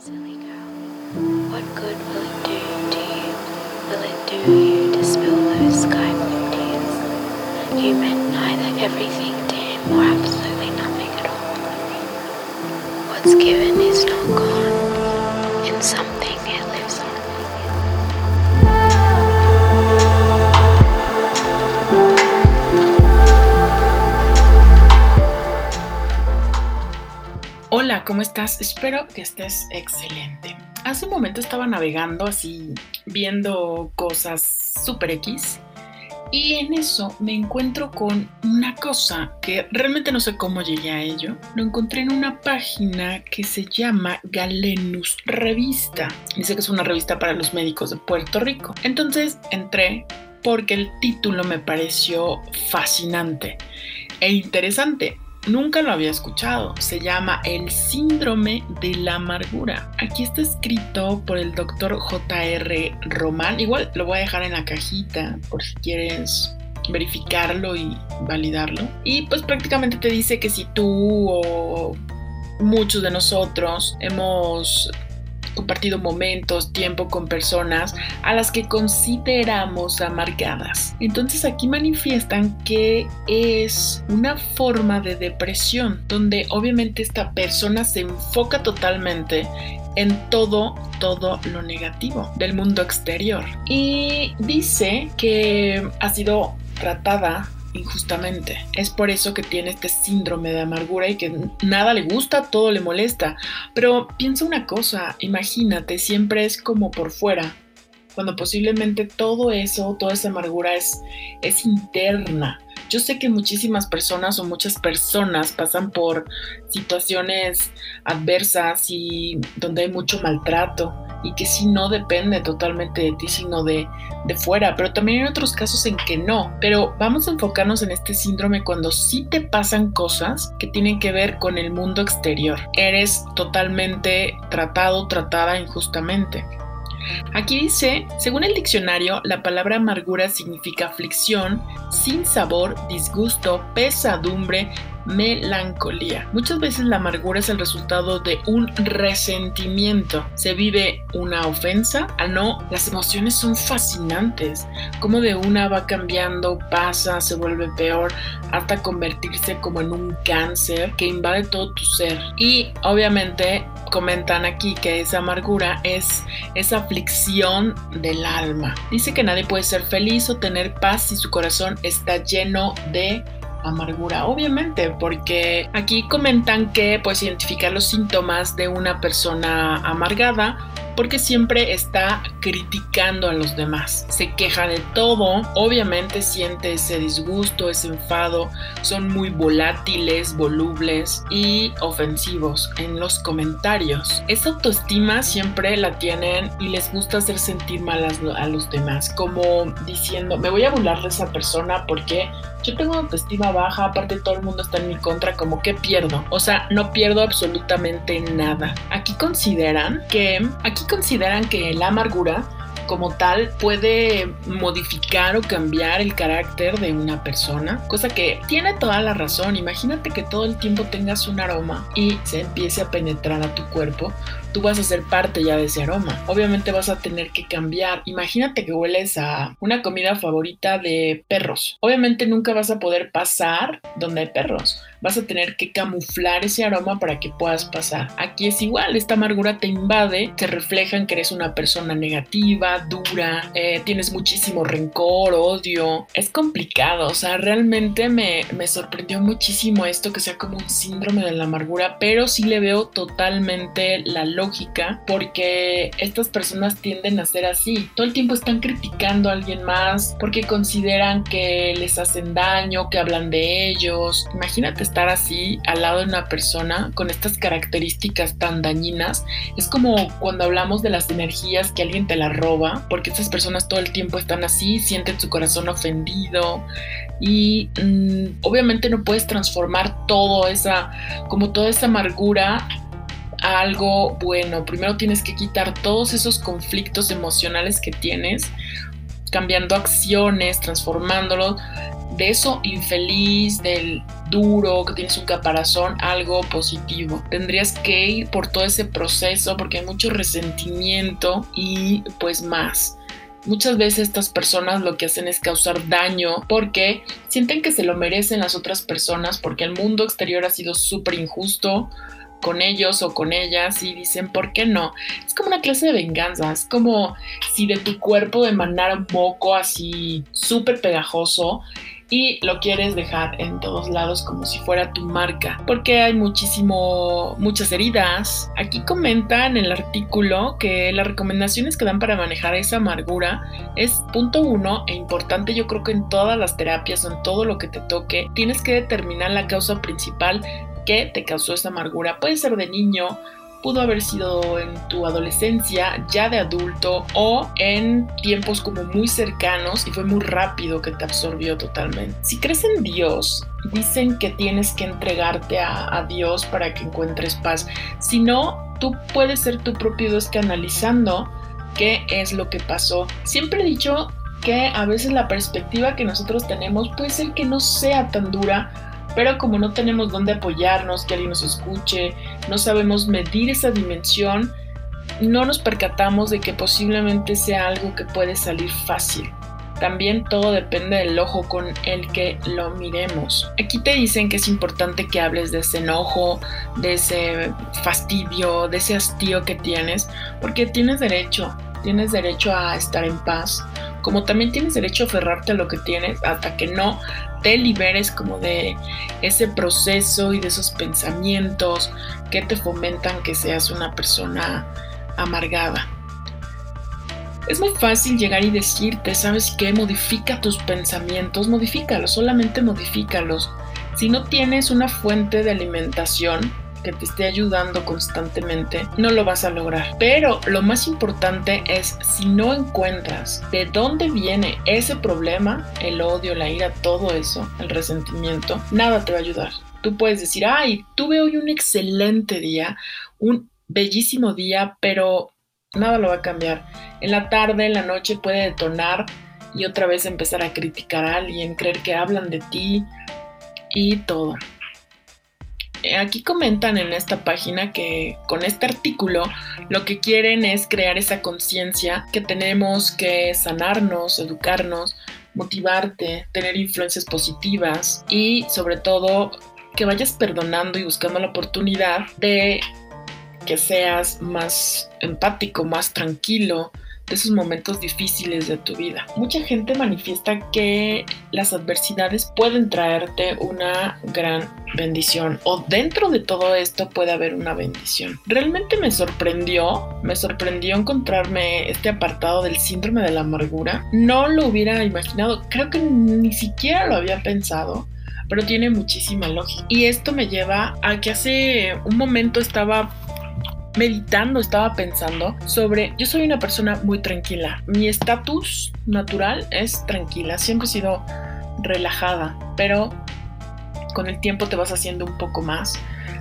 Silly girl, what good will it do to you? Will it do you to spill those sky blue tears? You meant neither everything to him or absolutely nothing at all. What's given is not gone. ¿Cómo estás? Espero que estés excelente. Hace un momento estaba navegando así, viendo cosas super X. Y en eso me encuentro con una cosa que realmente no sé cómo llegué a ello. Lo encontré en una página que se llama Galenus Revista. Dice que es una revista para los médicos de Puerto Rico. Entonces entré porque el título me pareció fascinante e interesante. Nunca lo había escuchado. Se llama El síndrome de la amargura. Aquí está escrito por el doctor J.R. Román. Igual lo voy a dejar en la cajita por si quieres verificarlo y validarlo. Y pues prácticamente te dice que si tú o muchos de nosotros hemos compartido momentos, tiempo con personas a las que consideramos amargadas. Entonces aquí manifiestan que es una forma de depresión donde obviamente esta persona se enfoca totalmente en todo, todo lo negativo del mundo exterior. Y dice que ha sido tratada injustamente. Es por eso que tiene este síndrome de amargura y que nada le gusta, todo le molesta. Pero piensa una cosa, imagínate, siempre es como por fuera, cuando posiblemente todo eso, toda esa amargura es, es interna. Yo sé que muchísimas personas o muchas personas pasan por situaciones adversas y donde hay mucho maltrato y que si no depende totalmente de ti, sino de, de fuera. Pero también hay otros casos en que no. Pero vamos a enfocarnos en este síndrome cuando sí te pasan cosas que tienen que ver con el mundo exterior. Eres totalmente tratado, tratada injustamente. Aquí dice, según el diccionario, la palabra amargura significa aflicción, sin sabor, disgusto, pesadumbre, melancolía. Muchas veces la amargura es el resultado de un resentimiento. Se vive una ofensa. Ah, no, las emociones son fascinantes. Como de una va cambiando, pasa, se vuelve peor, hasta convertirse como en un cáncer que invade todo tu ser. Y obviamente comentan aquí que esa amargura es esa aflicción del alma. Dice que nadie puede ser feliz o tener paz si su corazón está lleno de amargura, obviamente, porque aquí comentan que puedes identificar los síntomas de una persona amargada porque siempre está criticando a los demás, se queja de todo, obviamente siente ese disgusto, ese enfado, son muy volátiles, volubles y ofensivos en los comentarios. Esa autoestima siempre la tienen y les gusta hacer sentir mal a los demás, como diciendo, me voy a burlar de esa persona porque yo tengo autoestima baja, aparte todo el mundo está en mi contra, como que pierdo. O sea, no pierdo absolutamente nada. Aquí consideran que, aquí consideran que la amargura como tal puede modificar o cambiar el carácter de una persona, cosa que tiene toda la razón. Imagínate que todo el tiempo tengas un aroma y se empiece a penetrar a tu cuerpo, tú vas a ser parte ya de ese aroma. Obviamente vas a tener que cambiar. Imagínate que hueles a una comida favorita de perros. Obviamente nunca vas a poder pasar donde hay perros. Vas a tener que camuflar ese aroma para que puedas pasar. Aquí es igual, esta amargura te invade, te refleja en que eres una persona negativa, dura, eh, tienes muchísimo rencor, odio. Es complicado, o sea, realmente me, me sorprendió muchísimo esto que sea como un síndrome de la amargura, pero sí le veo totalmente la lógica porque estas personas tienden a ser así. Todo el tiempo están criticando a alguien más porque consideran que les hacen daño, que hablan de ellos. Imagínate estar así al lado de una persona con estas características tan dañinas. Es como cuando hablamos de las energías que alguien te las roba porque estas personas todo el tiempo están así, sienten su corazón ofendido y mmm, obviamente no puedes transformar todo esa como toda esa amargura algo bueno. Primero tienes que quitar todos esos conflictos emocionales que tienes, cambiando acciones, transformándolo de eso infeliz, del, duro, que tienes un caparazón, algo positivo. Tendrías que ir por todo ese proceso porque hay mucho resentimiento y pues más. Muchas veces estas personas lo que hacen es causar daño porque sienten que se lo merecen las otras personas porque el mundo exterior ha sido súper injusto con ellos o con ellas y dicen, ¿por qué no? Es como una clase de venganza, es como si de tu cuerpo emanara un moco así súper pegajoso y lo quieres dejar en todos lados como si fuera tu marca, porque hay muchísimo, muchas heridas. Aquí comenta en el artículo que las recomendaciones que dan para manejar esa amargura es punto uno e importante yo creo que en todas las terapias o en todo lo que te toque, tienes que determinar la causa principal que te causó esa amargura. Puede ser de niño, pudo haber sido en tu adolescencia, ya de adulto o en tiempos como muy cercanos y fue muy rápido que te absorbió totalmente. Si crees en Dios, dicen que tienes que entregarte a, Dios para que encuentres paz. Si no, tú puedes ser tu propio Dios que analizando qué es lo que pasó. Siempre he dicho que a veces la perspectiva que nosotros tenemos puede ser que no sea tan dura pero como no tenemos dónde apoyarnos, que alguien nos escuche, no sabemos medir esa dimensión, no nos percatamos de que posiblemente sea algo que puede salir fácil. También todo depende del ojo con el que lo miremos. Aquí te dicen que es importante que hables de ese enojo, de ese fastidio, de ese hastío que tienes, porque tienes derecho, tienes derecho a estar en paz, como también tienes derecho a aferrarte a lo que tienes hasta que no te liberes como de ese proceso y de esos pensamientos que te fomentan que seas una persona amargada. Es muy fácil llegar y decirte, ¿sabes qué? Modifica tus pensamientos, modifícalos, solamente modifícalos. Si no tienes una fuente de alimentación, que te esté ayudando constantemente, no lo vas a lograr. Pero lo más importante es si no encuentras de dónde viene ese problema, el odio, la ira, todo eso, el resentimiento, nada te va a ayudar. Tú puedes decir, ay, tuve hoy un excelente día, un bellísimo día, pero nada lo va a cambiar. En la tarde, en la noche puede detonar y otra vez empezar a criticar a alguien, creer que hablan de ti y todo. Eh, aquí comentan en esta página que con este artículo lo que quieren es crear esa conciencia que tenemos que sanarnos, educarnos, motivarte, tener influencias positivas y sobre todo que vayas perdonando y buscando la oportunidad de que seas más empático, más tranquilo, de esos momentos difíciles de tu vida. Mucha gente manifiesta que las adversidades pueden traerte una gran bendición o dentro de todo esto puede haber una bendición. Realmente me sorprendió, me sorprendió encontrarme este apartado del síndrome de la amargura. No lo hubiera imaginado, creo que ni siquiera lo había pensado pero tiene muchísima lógica. Y esto me lleva a que hace un momento estaba meditando, estaba pensando sobre, yo soy una persona muy tranquila. Mi estatus natural es tranquila, siempre he sido relajada, pero con el tiempo te vas haciendo un poco más,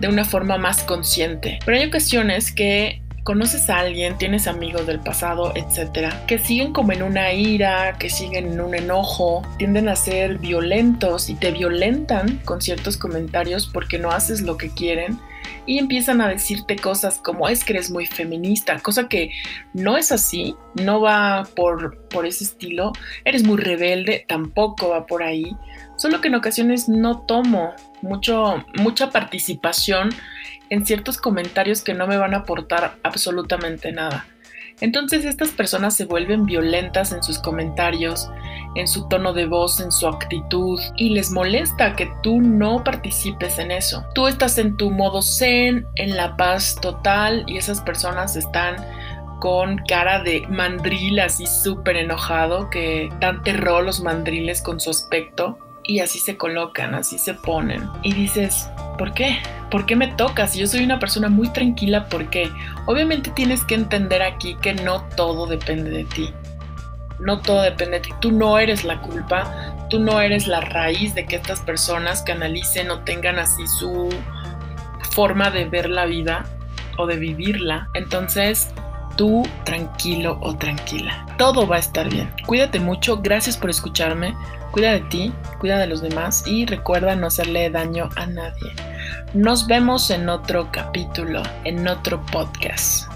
de una forma más consciente. Pero hay ocasiones que conoces a alguien, tienes amigos del pasado, etcétera, que siguen como en una ira, que siguen en un enojo, tienden a ser violentos y te violentan con ciertos comentarios porque no haces lo que quieren y empiezan a decirte cosas como es que eres muy feminista, cosa que no es así, no va por, por ese estilo, eres muy rebelde, tampoco va por ahí, solo que en ocasiones no tomo mucho, mucha participación en ciertos comentarios que no me van a aportar absolutamente nada. Entonces estas personas se vuelven violentas en sus comentarios, en su tono de voz, en su actitud y les molesta que tú no participes en eso. Tú estás en tu modo zen, en la paz total y esas personas están con cara de mandril así súper enojado que dan terror los mandriles con su aspecto y así se colocan, así se ponen. Y dices, ¿por qué? ¿Por qué me tocas? Yo soy una persona muy tranquila, ¿por qué? Obviamente tienes que entender aquí que no todo depende de ti. No todo depende de ti. Tú no eres la culpa, tú no eres la raíz de que estas personas canalicen o tengan así su forma de ver la vida o de vivirla. Entonces, tú tranquilo o tranquila. Todo va a estar bien. Cuídate mucho, gracias por escucharme. Cuida de ti, cuida de los demás y recuerda no hacerle daño a nadie. Nos vemos en otro capítulo, en otro podcast.